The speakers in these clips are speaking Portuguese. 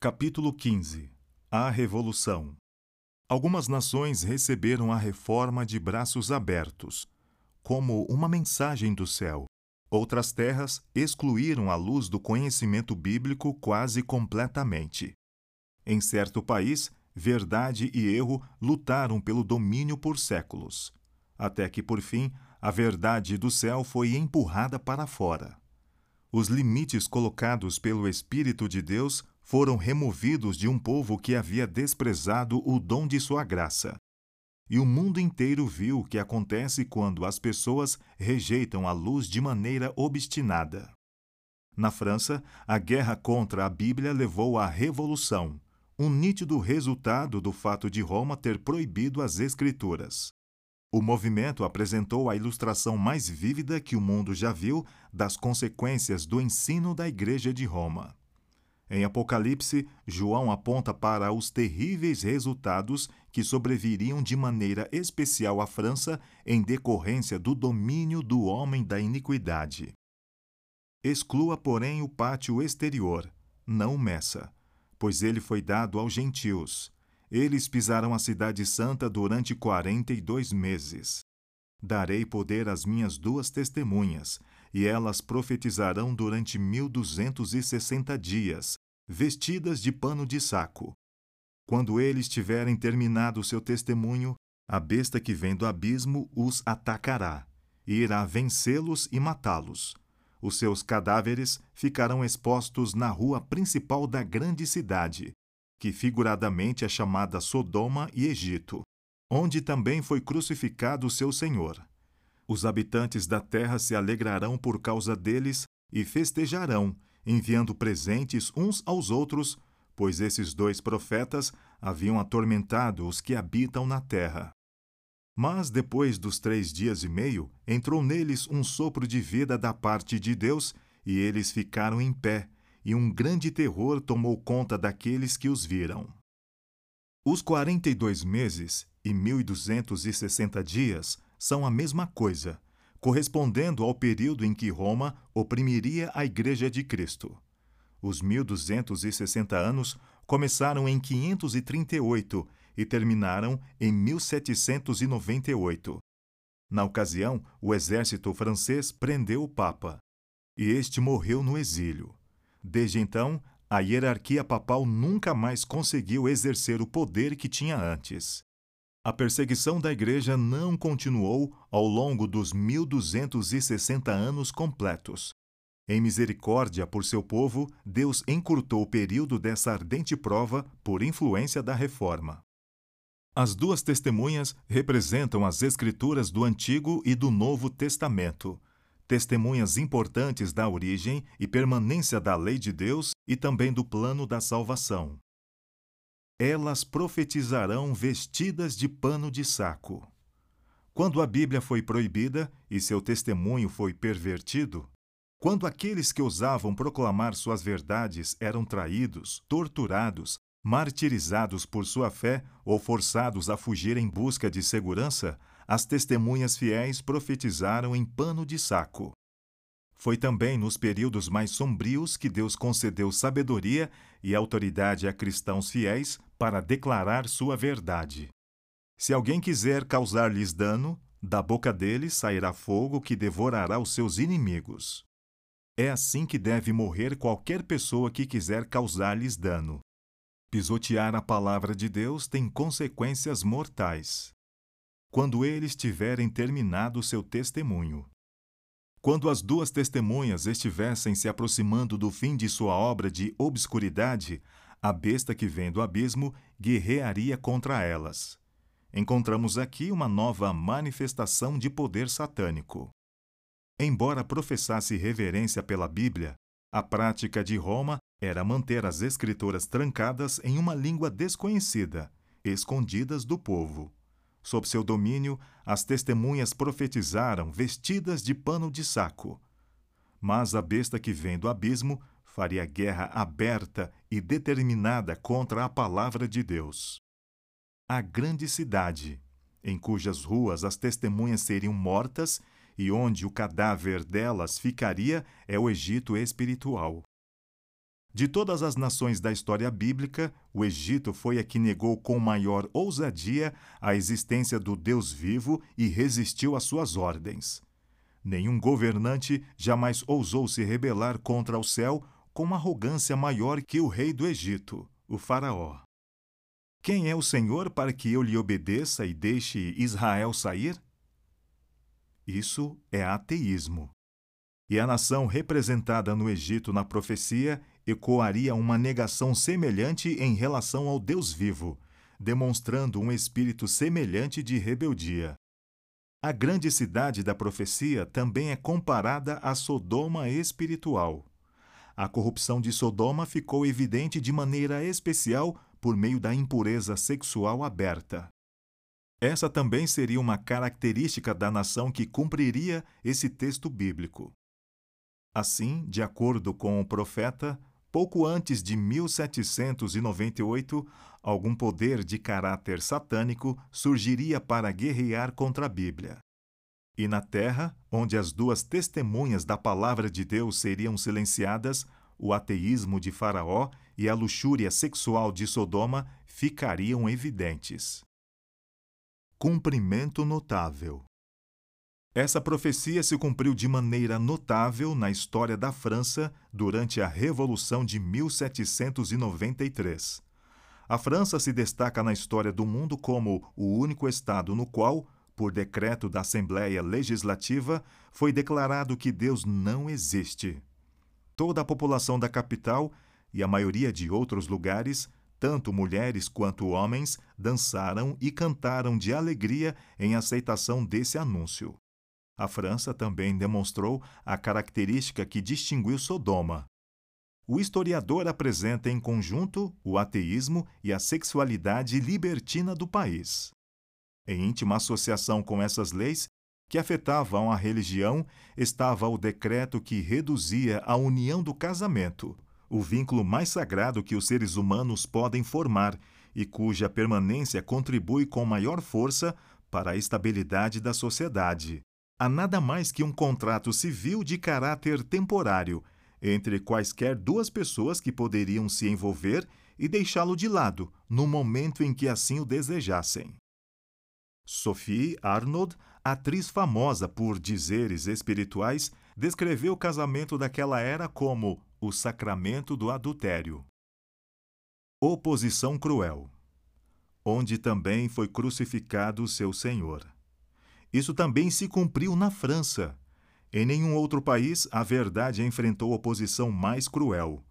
Capítulo 15 A Revolução Algumas nações receberam a reforma de braços abertos, como uma mensagem do céu. Outras terras excluíram a luz do conhecimento bíblico quase completamente. Em certo país, verdade e erro lutaram pelo domínio por séculos, até que, por fim, a verdade do céu foi empurrada para fora. Os limites colocados pelo Espírito de Deus foram removidos de um povo que havia desprezado o dom de sua graça. E o mundo inteiro viu o que acontece quando as pessoas rejeitam a luz de maneira obstinada. Na França, a guerra contra a Bíblia levou à Revolução, um nítido resultado do fato de Roma ter proibido as Escrituras. O movimento apresentou a ilustração mais vívida que o mundo já viu das consequências do ensino da Igreja de Roma. Em Apocalipse, João aponta para os terríveis resultados que sobreviriam de maneira especial à França em decorrência do domínio do homem da iniquidade. Exclua, porém, o pátio exterior, não o meça, pois ele foi dado aos gentios. Eles pisarão a cidade santa durante quarenta e dois meses. Darei poder às minhas duas testemunhas, e elas profetizarão durante mil duzentos e sessenta dias, vestidas de pano de saco. Quando eles tiverem terminado seu testemunho, a besta que vem do abismo os atacará, e irá vencê-los e matá-los. Os seus cadáveres ficarão expostos na rua principal da grande cidade, que figuradamente é chamada Sodoma e Egito, onde também foi crucificado seu Senhor. Os habitantes da terra se alegrarão por causa deles e festejarão, enviando presentes uns aos outros, pois esses dois profetas haviam atormentado os que habitam na terra. Mas depois dos três dias e meio, entrou neles um sopro de vida da parte de Deus, e eles ficaram em pé, e um grande terror tomou conta daqueles que os viram. Os quarenta e dois meses e mil e duzentos e sessenta dias são a mesma coisa, correspondendo ao período em que Roma oprimiria a Igreja de Cristo. Os 1260 anos começaram em 538 e terminaram em 1798. Na ocasião, o exército francês prendeu o Papa, e este morreu no exílio. Desde então, a hierarquia papal nunca mais conseguiu exercer o poder que tinha antes. A perseguição da Igreja não continuou ao longo dos 1260 anos completos. Em misericórdia por seu povo, Deus encurtou o período dessa ardente prova por influência da Reforma. As duas testemunhas representam as Escrituras do Antigo e do Novo Testamento, testemunhas importantes da origem e permanência da lei de Deus e também do plano da salvação elas profetizarão vestidas de pano de saco. Quando a Bíblia foi proibida e seu testemunho foi pervertido, quando aqueles que ousavam proclamar suas verdades eram traídos, torturados, martirizados por sua fé ou forçados a fugir em busca de segurança, as testemunhas fiéis profetizaram em pano de saco. Foi também nos períodos mais sombrios que Deus concedeu sabedoria e autoridade a cristãos fiéis para declarar sua verdade. Se alguém quiser causar-lhes dano, da boca deles sairá fogo que devorará os seus inimigos. É assim que deve morrer qualquer pessoa que quiser causar-lhes dano. Pisotear a palavra de Deus tem consequências mortais. Quando eles tiverem terminado seu testemunho. Quando as duas testemunhas estivessem se aproximando do fim de sua obra de obscuridade, a besta que vem do abismo guerrearia contra elas. Encontramos aqui uma nova manifestação de poder satânico. Embora professasse reverência pela Bíblia, a prática de Roma era manter as escrituras trancadas em uma língua desconhecida, escondidas do povo. Sob seu domínio, as testemunhas profetizaram vestidas de pano de saco. Mas a besta que vem do abismo faria guerra aberta e determinada contra a palavra de Deus. A grande cidade, em cujas ruas as testemunhas seriam mortas e onde o cadáver delas ficaria, é o Egito espiritual. De todas as nações da história bíblica, o Egito foi a que negou com maior ousadia a existência do Deus vivo e resistiu às suas ordens. Nenhum governante jamais ousou se rebelar contra o céu com arrogância maior que o rei do Egito, o Faraó. Quem é o Senhor para que eu lhe obedeça e deixe Israel sair? Isso é ateísmo. E a nação representada no Egito na profecia ecoaria uma negação semelhante em relação ao Deus vivo, demonstrando um espírito semelhante de rebeldia. A grande cidade da profecia também é comparada a Sodoma espiritual. A corrupção de Sodoma ficou evidente de maneira especial por meio da impureza sexual aberta. Essa também seria uma característica da nação que cumpriria esse texto bíblico. Assim, de acordo com o profeta, pouco antes de 1798, algum poder de caráter satânico surgiria para guerrear contra a Bíblia. E na terra, onde as duas testemunhas da palavra de Deus seriam silenciadas, o ateísmo de Faraó e a luxúria sexual de Sodoma ficariam evidentes. Cumprimento notável. Essa profecia se cumpriu de maneira notável na história da França durante a Revolução de 1793. A França se destaca na história do mundo como o único Estado no qual, por decreto da Assembleia Legislativa, foi declarado que Deus não existe. Toda a população da capital e a maioria de outros lugares tanto mulheres quanto homens dançaram e cantaram de alegria em aceitação desse anúncio. A França também demonstrou a característica que distinguiu Sodoma. O historiador apresenta em conjunto o ateísmo e a sexualidade libertina do país. Em íntima associação com essas leis, que afetavam a religião, estava o decreto que reduzia a união do casamento, o vínculo mais sagrado que os seres humanos podem formar e cuja permanência contribui com maior força para a estabilidade da sociedade há nada mais que um contrato civil de caráter temporário entre quaisquer duas pessoas que poderiam se envolver e deixá-lo de lado no momento em que assim o desejassem. Sophie Arnold, atriz famosa por dizeres espirituais, descreveu o casamento daquela era como o sacramento do adultério. Oposição cruel, onde também foi crucificado seu Senhor. Isso também se cumpriu na França. Em nenhum outro país a verdade enfrentou oposição mais cruel.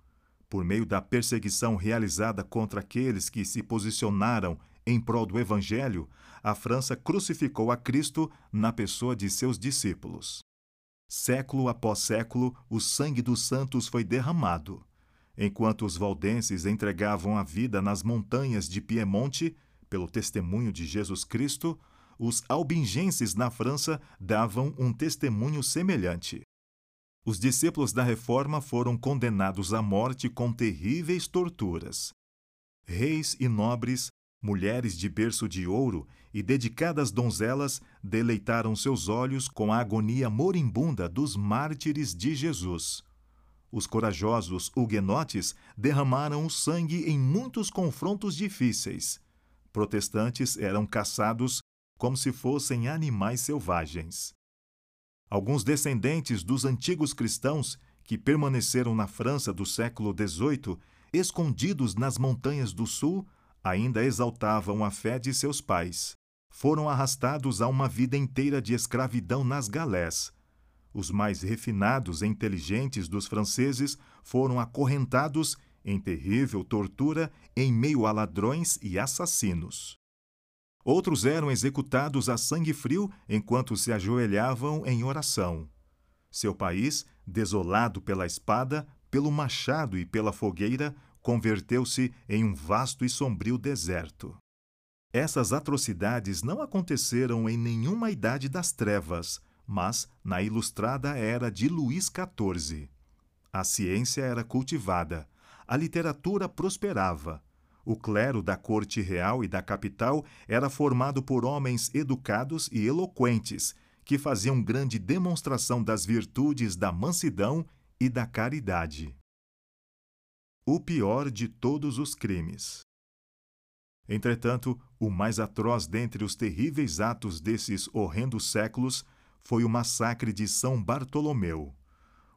Por meio da perseguição realizada contra aqueles que se posicionaram em prol do Evangelho, a França crucificou a Cristo na pessoa de seus discípulos. Século após século, o sangue dos santos foi derramado. Enquanto os valdenses entregavam a vida nas montanhas de Piemonte, pelo testemunho de Jesus Cristo, os albingenses na França davam um testemunho semelhante. Os discípulos da Reforma foram condenados à morte com terríveis torturas. Reis e nobres, mulheres de berço de ouro e dedicadas donzelas deleitaram seus olhos com a agonia moribunda dos mártires de Jesus. Os corajosos huguenotes derramaram o sangue em muitos confrontos difíceis. Protestantes eram caçados como se fossem animais selvagens. Alguns descendentes dos antigos cristãos que permaneceram na França do século XVIII, escondidos nas montanhas do sul, ainda exaltavam a fé de seus pais. Foram arrastados a uma vida inteira de escravidão nas galés. Os mais refinados e inteligentes dos franceses foram acorrentados em terrível tortura em meio a ladrões e assassinos. Outros eram executados a sangue frio enquanto se ajoelhavam em oração. Seu país, desolado pela espada, pelo machado e pela fogueira, converteu-se em um vasto e sombrio deserto. Essas atrocidades não aconteceram em nenhuma idade das trevas, mas na ilustrada era de Luís XIV. A ciência era cultivada, a literatura prosperava, o clero da corte real e da capital era formado por homens educados e eloquentes, que faziam grande demonstração das virtudes da mansidão e da caridade. o pior de todos os crimes. Entretanto, o mais atroz dentre os terríveis atos desses horrendos séculos foi o massacre de São Bartolomeu.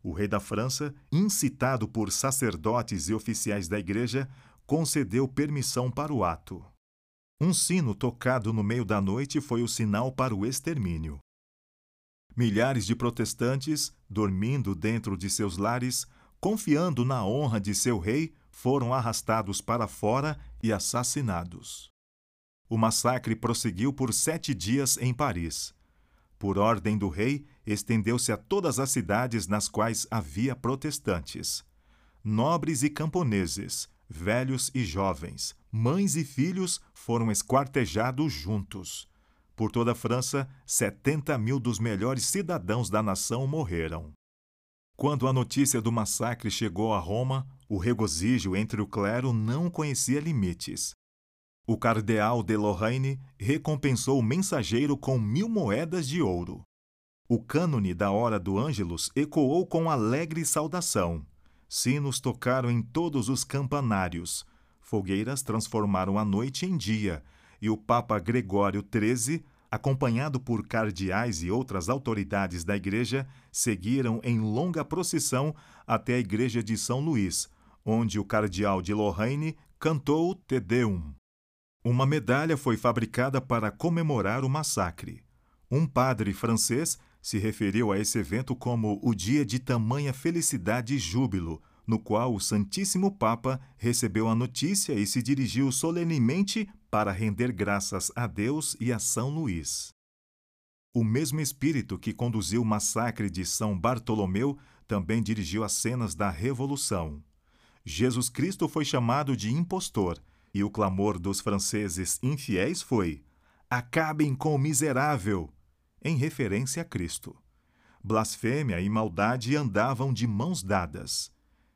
O rei da França, incitado por sacerdotes e oficiais da igreja, concedeu permissão para o ato. Um sino tocado no meio da noite foi o sinal para o extermínio. Milhares de protestantes, dormindo dentro de seus lares, confiando na honra de seu rei, foram arrastados para fora e assassinados. O massacre prosseguiu por sete dias em Paris. Por ordem do rei, estendeu-se a todas as cidades nas quais havia protestantes. Nobres e camponeses, velhos e jovens, mães e filhos foram esquartejados juntos. Por toda a França, 70 mil dos melhores cidadãos da nação morreram. Quando a notícia do massacre chegou a Roma, o regozijo entre o clero não conhecia limites. O cardeal de Lorraine recompensou o mensageiro com mil moedas de ouro. O cânone da hora do Ângelus ecoou com alegre saudação. Sinos tocaram em todos os campanários. Fogueiras transformaram a noite em dia, e o Papa Gregório XIII acompanhado por cardeais e outras autoridades da igreja, seguiram em longa procissão até a igreja de São Luís, onde o cardeal de Lorraine cantou Te Deum. Uma medalha foi fabricada para comemorar o massacre. Um padre francês se referiu a esse evento como o dia de tamanha felicidade e júbilo, no qual o Santíssimo Papa recebeu a notícia e se dirigiu solenemente para render graças a Deus e a São Luís. O mesmo espírito que conduziu o massacre de São Bartolomeu também dirigiu as cenas da Revolução. Jesus Cristo foi chamado de impostor, e o clamor dos franceses infiéis foi: Acabem com o miserável! em referência a Cristo. Blasfêmia e maldade andavam de mãos dadas.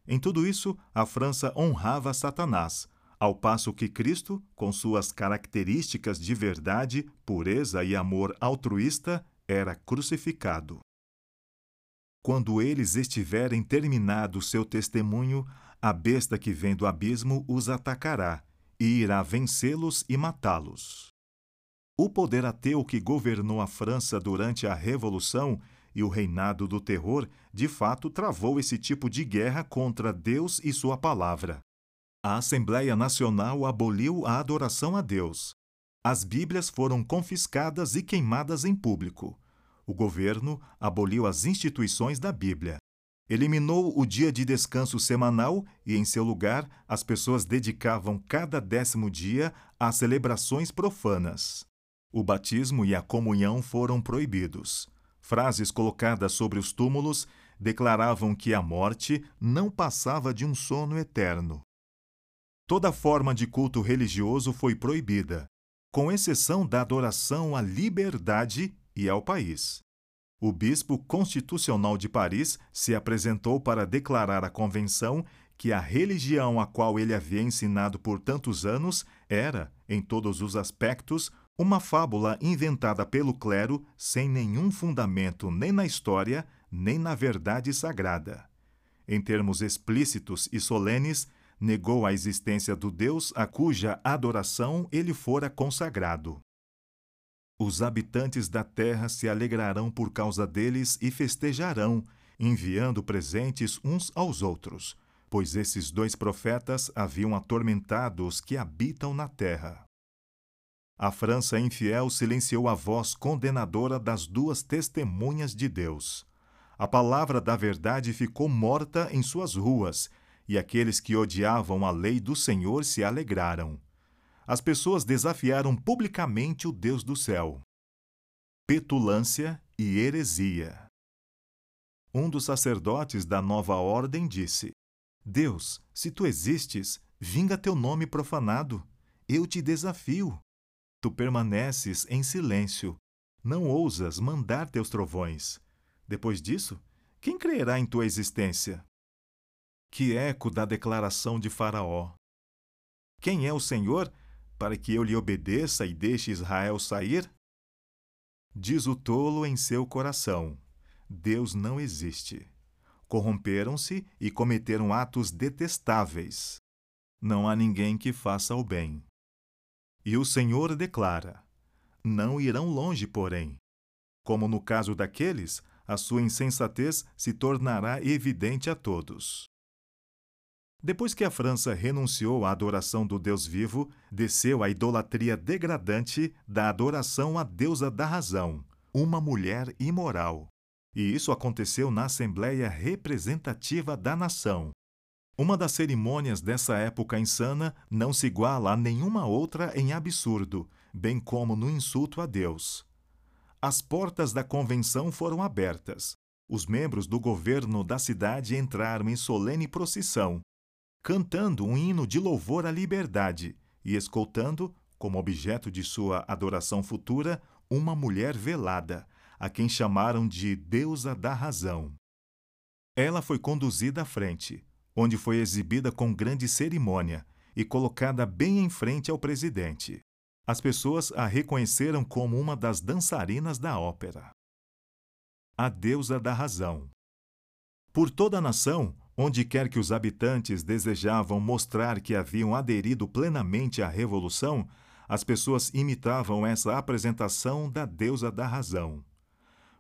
Em tudo isso, a França honrava Satanás, ao passo que Cristo, com suas características de verdade, pureza e amor altruísta, era crucificado. Quando eles estiverem terminado seu testemunho, a besta que vem do abismo os atacará e irá vencê-los e matá-los. O poder ateu que governou a França durante a Revolução e o reinado do terror, de fato, travou esse tipo de guerra contra Deus e sua palavra. A Assembleia Nacional aboliu a adoração a Deus. As Bíblias foram confiscadas e queimadas em público. O governo aboliu as instituições da Bíblia. Eliminou o dia de descanso semanal e, em seu lugar, as pessoas dedicavam cada décimo dia a celebrações profanas. O batismo e a comunhão foram proibidos. Frases colocadas sobre os túmulos declaravam que a morte não passava de um sono eterno. Toda forma de culto religioso foi proibida, com exceção da adoração à liberdade e ao país. O bispo constitucional de Paris se apresentou para declarar à convenção que a religião a qual ele havia ensinado por tantos anos era, em todos os aspectos, uma fábula inventada pelo clero sem nenhum fundamento nem na história, nem na verdade sagrada. Em termos explícitos e solenes, negou a existência do Deus a cuja adoração ele fora consagrado. Os habitantes da terra se alegrarão por causa deles e festejarão, enviando presentes uns aos outros, pois esses dois profetas haviam atormentado os que habitam na terra. A França infiel silenciou a voz condenadora das duas testemunhas de Deus. A palavra da verdade ficou morta em suas ruas, e aqueles que odiavam a lei do Senhor se alegraram. As pessoas desafiaram publicamente o Deus do céu. Petulância e heresia. Um dos sacerdotes da nova ordem disse: Deus, se tu existes, vinga teu nome profanado. Eu te desafio. Tu permaneces em silêncio, não ousas mandar teus trovões. Depois disso, quem crerá em tua existência? Que eco da declaração de Faraó! Quem é o Senhor para que eu lhe obedeça e deixe Israel sair? Diz o tolo em seu coração: Deus não existe. corromperam-se e cometeram atos detestáveis. Não há ninguém que faça o bem. E o Senhor declara: Não irão longe, porém. Como no caso daqueles, a sua insensatez se tornará evidente a todos. Depois que a França renunciou à adoração do Deus vivo, desceu à idolatria degradante da adoração à deusa da razão, uma mulher imoral. E isso aconteceu na Assembleia Representativa da Nação. Uma das cerimônias dessa época insana não se iguala a nenhuma outra em absurdo, bem como no insulto a Deus. As portas da convenção foram abertas. Os membros do governo da cidade entraram em solene procissão, cantando um hino de louvor à liberdade e escoltando, como objeto de sua adoração futura, uma mulher velada, a quem chamaram de Deusa da Razão. Ela foi conduzida à frente, onde foi exibida com grande cerimônia e colocada bem em frente ao presidente. As pessoas a reconheceram como uma das dançarinas da ópera. A Deusa da Razão. Por toda a nação, onde quer que os habitantes desejavam mostrar que haviam aderido plenamente à revolução, as pessoas imitavam essa apresentação da deusa da razão.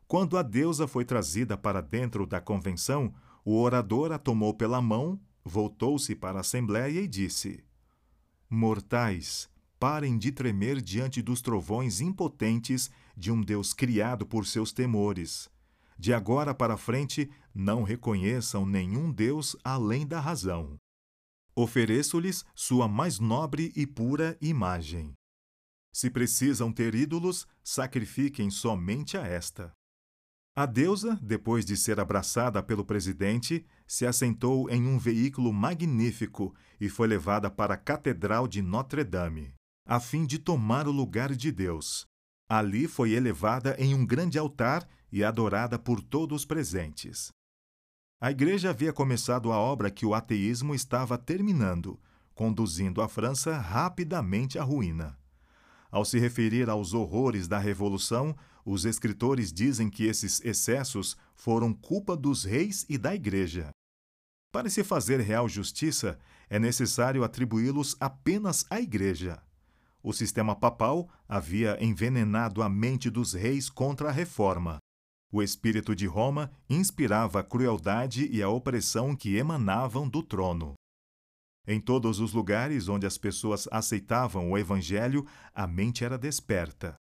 Quando a deusa foi trazida para dentro da convenção, o orador a tomou pela mão, voltou-se para a assembléia e disse: Mortais, parem de tremer diante dos trovões impotentes de um Deus criado por seus temores. De agora para frente, não reconheçam nenhum Deus além da razão. Ofereço-lhes sua mais nobre e pura imagem. Se precisam ter ídolos, sacrifiquem somente a esta. A deusa, depois de ser abraçada pelo presidente, se assentou em um veículo magnífico e foi levada para a Catedral de Notre-Dame, a fim de tomar o lugar de Deus. Ali foi elevada em um grande altar e adorada por todos os presentes. A Igreja havia começado a obra que o ateísmo estava terminando, conduzindo a França rapidamente à ruína. Ao se referir aos horrores da Revolução, os escritores dizem que esses excessos foram culpa dos reis e da Igreja. Para se fazer real justiça, é necessário atribuí-los apenas à Igreja. O sistema papal havia envenenado a mente dos reis contra a reforma. O espírito de Roma inspirava a crueldade e a opressão que emanavam do trono. Em todos os lugares onde as pessoas aceitavam o Evangelho, a mente era desperta.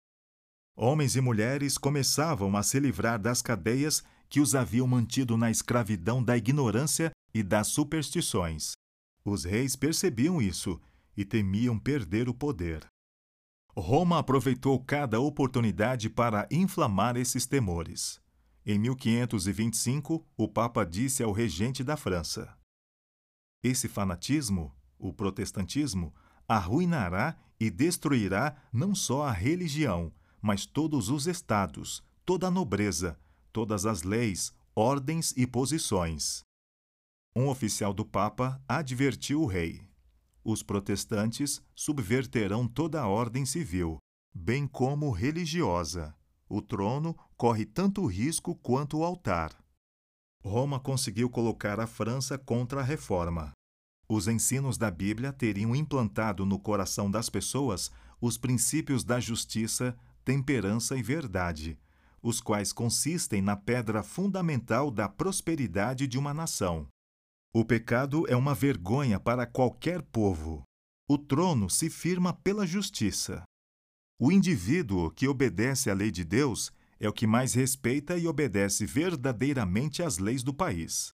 Homens e mulheres começavam a se livrar das cadeias que os haviam mantido na escravidão da ignorância e das superstições. Os reis percebiam isso e temiam perder o poder. Roma aproveitou cada oportunidade para inflamar esses temores. Em 1525, o Papa disse ao regente da França: Esse fanatismo, o protestantismo, arruinará e destruirá não só a religião, mas todos os estados, toda a nobreza, todas as leis, ordens e posições. Um oficial do Papa advertiu o rei: Os protestantes subverterão toda a ordem civil, bem como religiosa o trono corre tanto risco quanto o altar. Roma conseguiu colocar a França contra a reforma. Os ensinos da Bíblia teriam implantado no coração das pessoas os princípios da justiça, temperança e verdade, os quais consistem na pedra fundamental da prosperidade de uma nação. O pecado é uma vergonha para qualquer povo. O trono se firma pela justiça. O indivíduo que obedece à lei de Deus é o que mais respeita e obedece verdadeiramente às leis do país.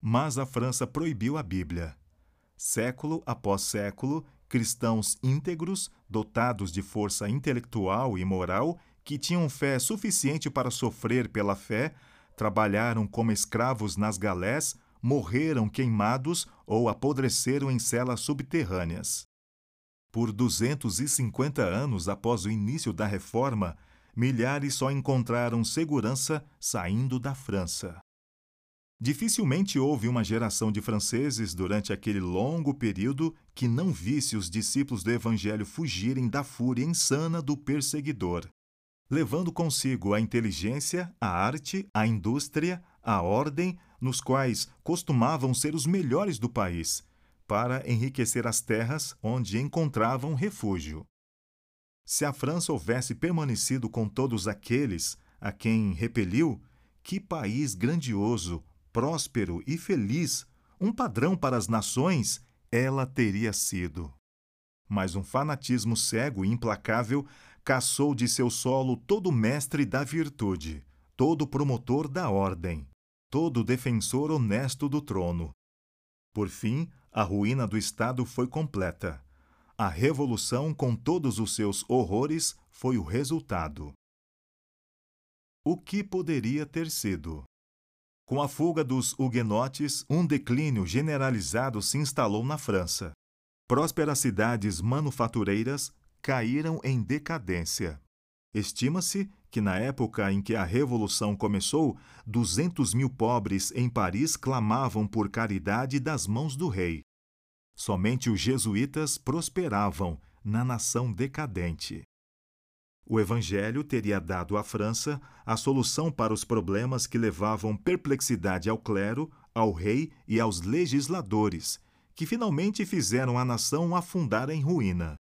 Mas a França proibiu a Bíblia. Século após século, cristãos íntegros, dotados de força intelectual e moral, que tinham fé suficiente para sofrer pela fé, trabalharam como escravos nas galés, morreram queimados ou apodreceram em celas subterrâneas. Por 250 anos após o início da reforma, milhares só encontraram segurança saindo da França. Dificilmente houve uma geração de franceses durante aquele longo período que não visse os discípulos do Evangelho fugirem da fúria insana do perseguidor, levando consigo a inteligência, a arte, a indústria, a ordem, nos quais costumavam ser os melhores do país, para enriquecer as terras onde encontravam refúgio. Se a França houvesse permanecido com todos aqueles a quem repeliu, que país grandioso, próspero e feliz, um padrão para as nações, ela teria sido. Mas um fanatismo cego e implacável caçou de seu solo todo mestre da virtude, todo promotor da ordem, todo defensor honesto do trono. Por fim, a ruína do Estado foi completa. A revolução, com todos os seus horrores, foi o resultado. O que poderia ter sido? Com a fuga dos huguenotes, um declínio generalizado se instalou na França. Prósperas cidades manufatureiras caíram em decadência. Estima-se que, na época em que a Revolução começou, 200 mil pobres em Paris clamavam por caridade das mãos do rei. Somente os jesuítas prosperavam na nação decadente. O Evangelho teria dado à França a solução para os problemas que levavam perplexidade ao clero, ao rei e aos legisladores, que finalmente fizeram a nação afundar em ruína.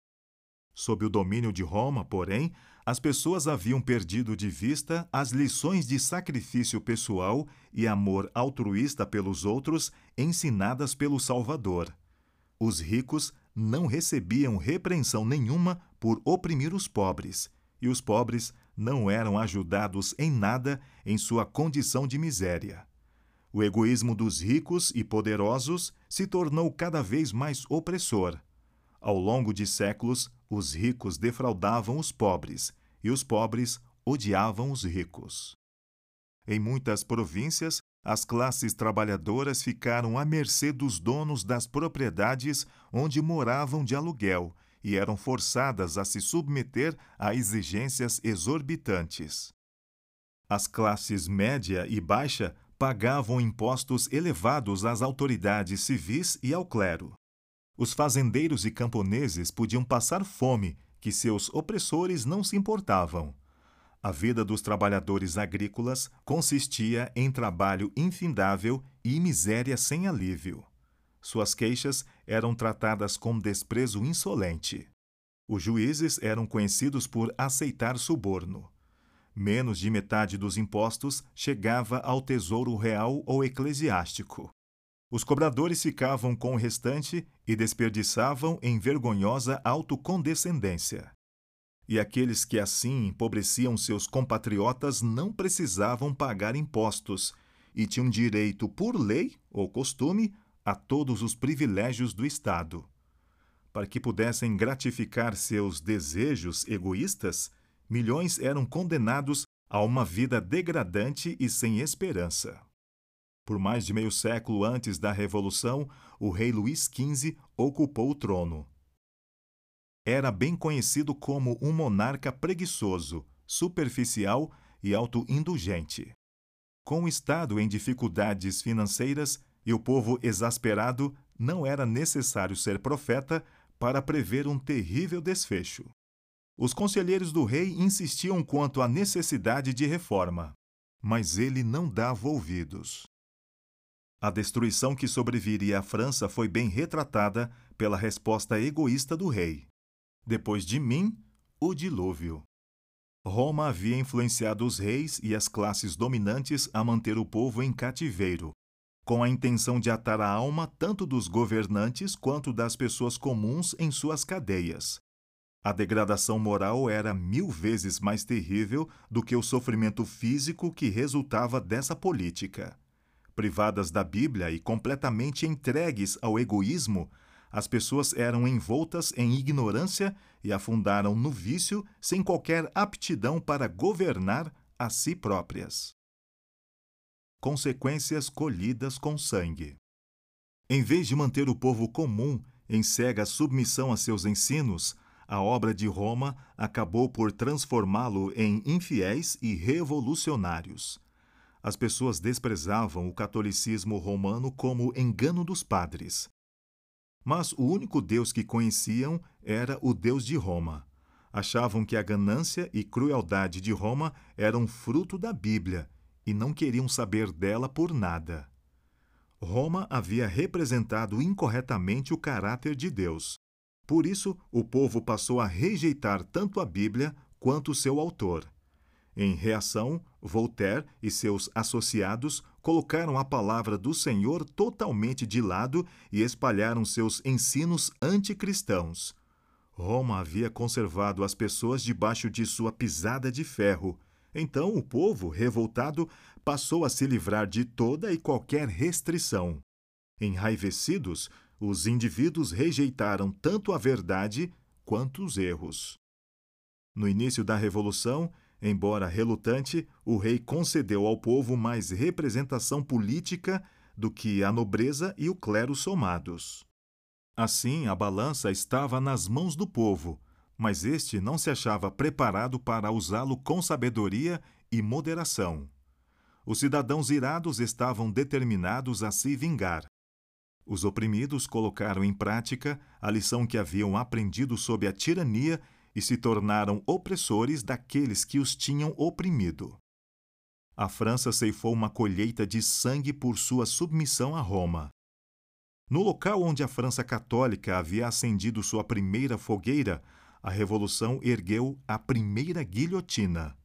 Sob o domínio de Roma, porém, as pessoas haviam perdido de vista as lições de sacrifício pessoal e amor altruísta pelos outros ensinadas pelo Salvador. Os ricos não recebiam repreensão nenhuma por oprimir os pobres e os pobres não eram ajudados em nada em sua condição de miséria. O egoísmo dos ricos e poderosos se tornou cada vez mais opressor. Ao longo de séculos, os ricos defraudavam os pobres e os pobres odiavam os ricos. Em muitas províncias, as classes trabalhadoras ficaram à mercê dos donos das propriedades onde moravam de aluguel e eram forçadas a se submeter a exigências exorbitantes. As classes média e baixa pagavam impostos elevados às autoridades civis e ao clero. Os fazendeiros e camponeses podiam passar fome, que seus opressores não se importavam. A vida dos trabalhadores agrícolas consistia em trabalho infindável e miséria sem alívio. Suas queixas eram tratadas com desprezo insolente. Os juízes eram conhecidos por aceitar suborno. Menos de metade dos impostos chegava ao tesouro real ou eclesiástico. Os cobradores ficavam com o restante e desperdiçavam em vergonhosa autocondescendência. E aqueles que assim empobreciam seus compatriotas não precisavam pagar impostos e tinham direito, por lei ou costume, a todos os privilégios do Estado. Para que pudessem gratificar seus desejos egoístas, milhões eram condenados a uma vida degradante e sem esperança. Por mais de meio século antes da Revolução, o rei Luís XV ocupou o trono. Era bem conhecido como um monarca preguiçoso, superficial e autoindulgente. Com o Estado em dificuldades financeiras, e o povo exasperado, não era necessário ser profeta para prever um terrível desfecho. Os conselheiros do rei insistiam quanto à necessidade de reforma, mas ele não dava ouvidos. A destruição que sobreviria à França foi bem retratada pela resposta egoísta do rei. Depois de mim, o dilúvio. Roma havia influenciado os reis e as classes dominantes a manter o povo em cativeiro, com a intenção de atar a alma tanto dos governantes quanto das pessoas comuns em suas cadeias. A degradação moral era mil vezes mais terrível do que o sofrimento físico que resultava dessa política. Privadas da Bíblia e completamente entregues ao egoísmo, as pessoas eram envoltas em ignorância e afundaram no vício sem qualquer aptidão para governar a si próprias consequências colhidas com sangue. Em vez de manter o povo comum em cega submissão a seus ensinos, a obra de Roma acabou por transformá-lo em infiéis e revolucionários. As pessoas desprezavam o catolicismo romano como engano dos padres. Mas o único Deus que conheciam era o Deus de Roma. Achavam que a ganância e crueldade de Roma eram fruto da Bíblia e não queriam saber dela por nada. Roma havia representado incorretamente o caráter de Deus. Por isso, o povo passou a rejeitar tanto a Bíblia quanto seu autor. Em reação, Voltaire e seus associados colocaram a palavra do Senhor totalmente de lado e espalharam seus ensinos anticristãos. Roma havia conservado as pessoas debaixo de sua pisada de ferro. Então o povo, revoltado, passou a se livrar de toda e qualquer restrição. Enraivecidos, os indivíduos rejeitaram tanto a verdade quanto os erros. No início da Revolução, embora relutante, o rei concedeu ao povo mais representação política do que a nobreza e o clero somados. Assim, a balança estava nas mãos do povo, mas este não se achava preparado para usá-lo com sabedoria e moderação. Os cidadãos irados estavam determinados a se vingar. Os oprimidos colocaram em prática a lição que haviam aprendido sob a tirania e se tornaram opressores daqueles que os tinham oprimido. A França ceifou uma colheita de sangue por sua submissão a Roma. No local onde a França católica havia acendido sua primeira fogueira, a Revolução ergueu a primeira guilhotina.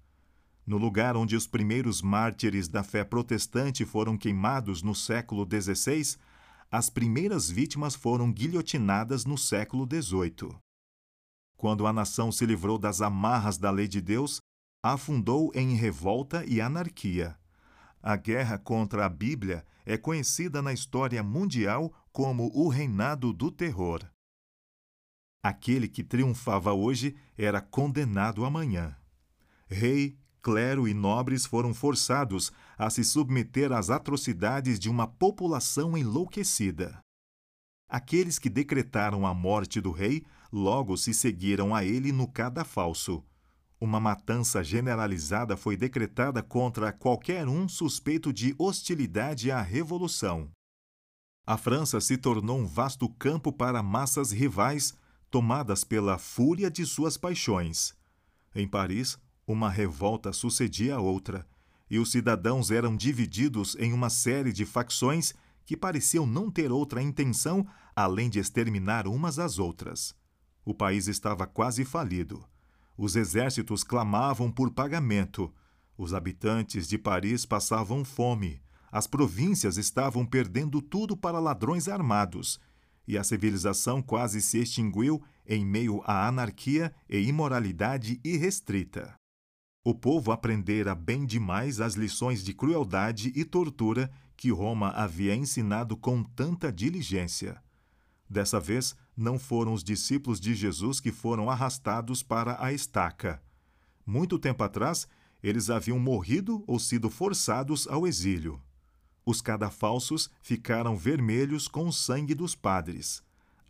No lugar onde os primeiros mártires da fé protestante foram queimados no século XVI, as primeiras vítimas foram guilhotinadas no século XVIII. Quando a nação se livrou das amarras da lei de Deus, afundou em revolta e anarquia. A guerra contra a Bíblia é conhecida na história mundial como o reinado do terror. Aquele que triunfava hoje era condenado amanhã. Rei, clero e nobres foram forçados a se submeter às atrocidades de uma população enlouquecida. Aqueles que decretaram a morte do rei logo se seguiram a ele no cadafalso. Uma matança generalizada foi decretada contra qualquer um suspeito de hostilidade à revolução. A França se tornou um vasto campo para massas rivais tomadas pela fúria de suas paixões. Em Paris, uma revolta sucedia a outra, e os cidadãos eram divididos em uma série de facções que pareciam não ter outra intenção além de exterminar umas às outras. O país estava quase falido. Os exércitos clamavam por pagamento. Os habitantes de Paris passavam fome. As províncias estavam perdendo tudo para ladrões armados. E a civilização quase se extinguiu em meio à anarquia e imoralidade irrestrita. O povo aprendera bem demais as lições de crueldade e tortura que Roma havia ensinado com tanta diligência. Dessa vez, não foram os discípulos de Jesus que foram arrastados para a estaca. Muito tempo atrás, eles haviam morrido ou sido forçados ao exílio. Os cadafalsos ficaram vermelhos com o sangue dos padres.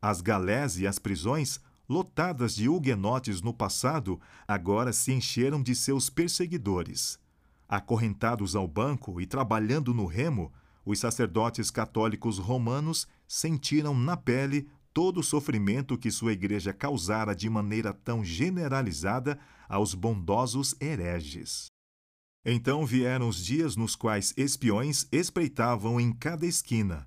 As galés e as prisões lotadas de huguenotes no passado, agora se encheram de seus perseguidores. Acorrentados ao banco e trabalhando no remo, os sacerdotes católicos romanos sentiram na pele todo o sofrimento que sua igreja causara de maneira tão generalizada aos bondosos hereges. Então vieram os dias nos quais espiões espreitavam em cada esquina.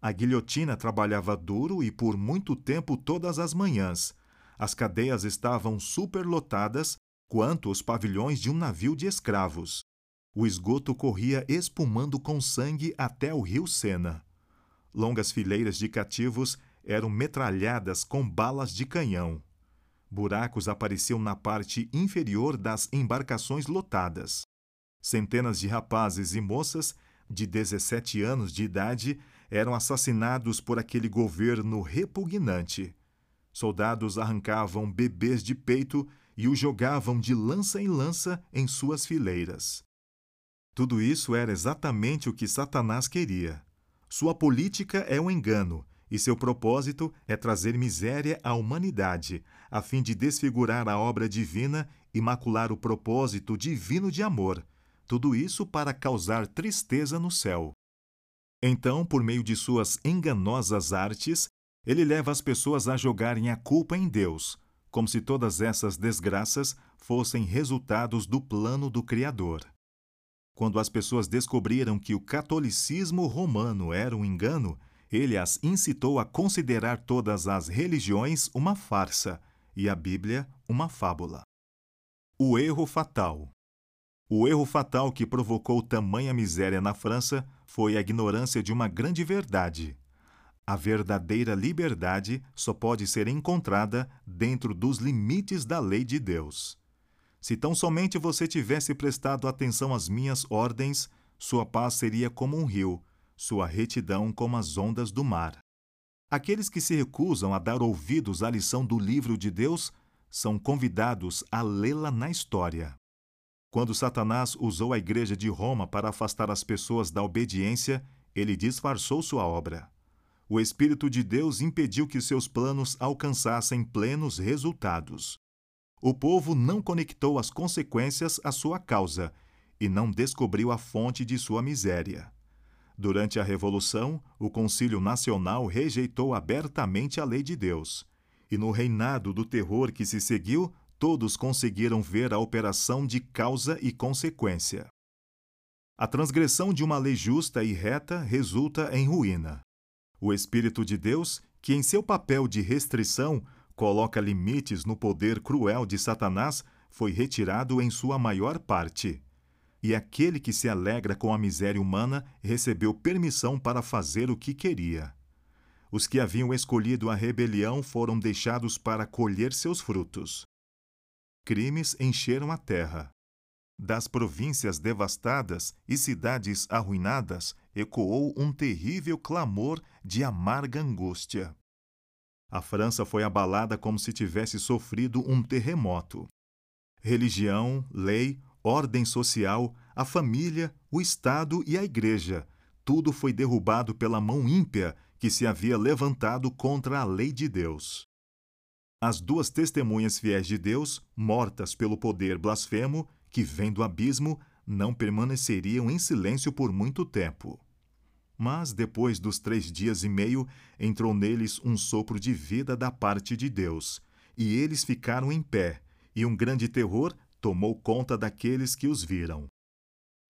A guilhotina trabalhava duro e por muito tempo todas as manhãs, as cadeias estavam superlotadas quanto os pavilhões de um navio de escravos. O esgoto corria espumando com sangue até o rio Sena. Longas fileiras de cativos eram metralhadas com balas de canhão. Buracos apareciam na parte inferior das embarcações lotadas. Centenas de rapazes e moças de 17 anos de idade eram assassinados por aquele governo repugnante. Soldados arrancavam bebês de peito e os jogavam de lança em lança em suas fileiras. Tudo isso era exatamente o que Satanás queria. Sua política é um engano e seu propósito é trazer miséria à humanidade, a fim de desfigurar a obra divina e macular o propósito divino de amor. Tudo isso para causar tristeza no céu. Então, por meio de suas enganosas artes, ele leva as pessoas a jogarem a culpa em Deus, como se todas essas desgraças fossem resultados do plano do Criador. Quando as pessoas descobriram que o catolicismo romano era um engano, ele as incitou a considerar todas as religiões uma farsa e a Bíblia uma fábula. O erro fatal. O erro fatal que provocou tamanha miséria na França foi a ignorância de uma grande verdade. A verdadeira liberdade só pode ser encontrada dentro dos limites da lei de Deus. Se tão somente você tivesse prestado atenção às minhas ordens, sua paz seria como um rio, sua retidão como as ondas do mar. Aqueles que se recusam a dar ouvidos à lição do livro de Deus são convidados a lê-la na história. Quando Satanás usou a igreja de Roma para afastar as pessoas da obediência, ele disfarçou sua obra. O Espírito de Deus impediu que seus planos alcançassem plenos resultados. O povo não conectou as consequências à sua causa e não descobriu a fonte de sua miséria. Durante a Revolução, o Concílio Nacional rejeitou abertamente a lei de Deus. E no reinado do terror que se seguiu, todos conseguiram ver a operação de causa e consequência. A transgressão de uma lei justa e reta resulta em ruína. O Espírito de Deus, que em seu papel de restrição coloca limites no poder cruel de Satanás, foi retirado em sua maior parte. E aquele que se alegra com a miséria humana recebeu permissão para fazer o que queria. Os que haviam escolhido a rebelião foram deixados para colher seus frutos. Crimes encheram a terra. Das províncias devastadas e cidades arruinadas ecoou um terrível clamor de amarga angústia. A França foi abalada como se tivesse sofrido um terremoto. Religião, lei, ordem social, a família, o Estado e a Igreja, tudo foi derrubado pela mão ímpia que se havia levantado contra a lei de Deus. As duas testemunhas fiéis de Deus, mortas pelo poder blasfemo que vem do abismo, não permaneceriam em silêncio por muito tempo. Mas, depois dos três dias e meio, entrou neles um sopro de vida da parte de Deus, e eles ficaram em pé, e um grande terror tomou conta daqueles que os viram.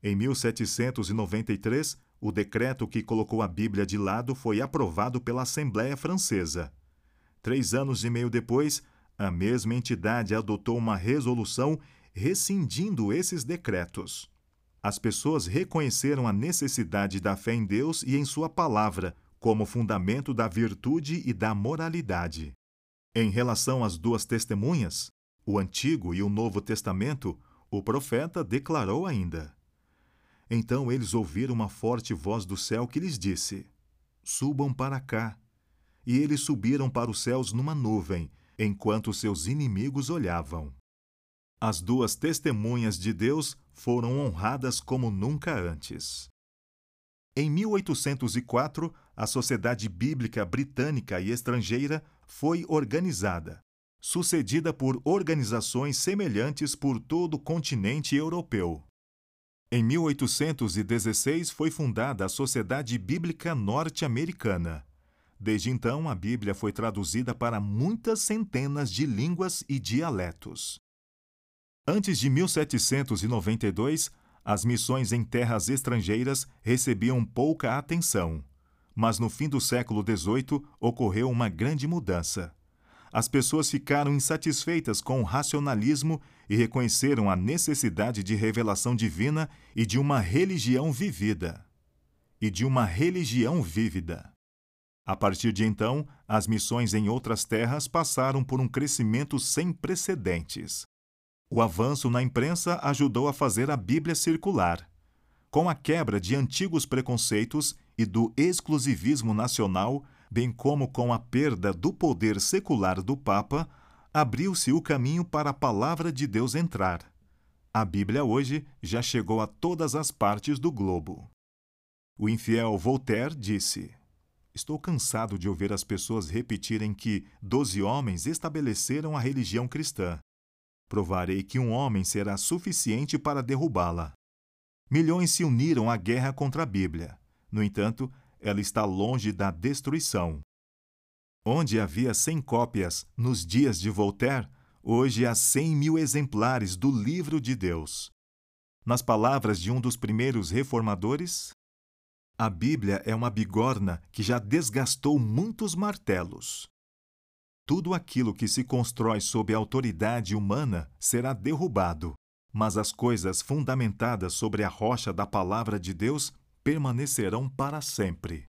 Em 1793, o decreto que colocou a Bíblia de lado foi aprovado pela Assembleia Francesa. Três anos e meio depois, a mesma entidade adotou uma resolução rescindindo esses decretos. As pessoas reconheceram a necessidade da fé em Deus e em Sua palavra como fundamento da virtude e da moralidade. Em relação às duas testemunhas, o Antigo e o Novo Testamento, o profeta declarou ainda: Então eles ouviram uma forte voz do céu que lhes disse: Subam para cá. E eles subiram para os céus numa nuvem, enquanto seus inimigos olhavam. As duas testemunhas de Deus foram honradas como nunca antes. Em 1804, a Sociedade Bíblica Britânica e Estrangeira foi organizada, sucedida por organizações semelhantes por todo o continente europeu. Em 1816 foi fundada a Sociedade Bíblica Norte-Americana. Desde então, a Bíblia foi traduzida para muitas centenas de línguas e dialetos. Antes de 1792, as missões em terras estrangeiras recebiam pouca atenção. Mas no fim do século XVIII ocorreu uma grande mudança. As pessoas ficaram insatisfeitas com o racionalismo e reconheceram a necessidade de revelação divina e de uma religião vivida. E de uma religião vívida. A partir de então, as missões em outras terras passaram por um crescimento sem precedentes. O avanço na imprensa ajudou a fazer a Bíblia circular. Com a quebra de antigos preconceitos e do exclusivismo nacional, bem como com a perda do poder secular do Papa, abriu-se o caminho para a palavra de Deus entrar. A Bíblia hoje já chegou a todas as partes do globo. O infiel Voltaire disse: Estou cansado de ouvir as pessoas repetirem que doze homens estabeleceram a religião cristã provarei que um homem será suficiente para derrubá-la. Milhões se uniram à guerra contra a Bíblia. No entanto, ela está longe da destruição. Onde havia cem cópias nos dias de Voltaire, hoje há cem mil exemplares do livro de Deus. Nas palavras de um dos primeiros reformadores, a Bíblia é uma bigorna que já desgastou muitos martelos. Tudo aquilo que se constrói sob a autoridade humana será derrubado, mas as coisas fundamentadas sobre a rocha da palavra de Deus permanecerão para sempre.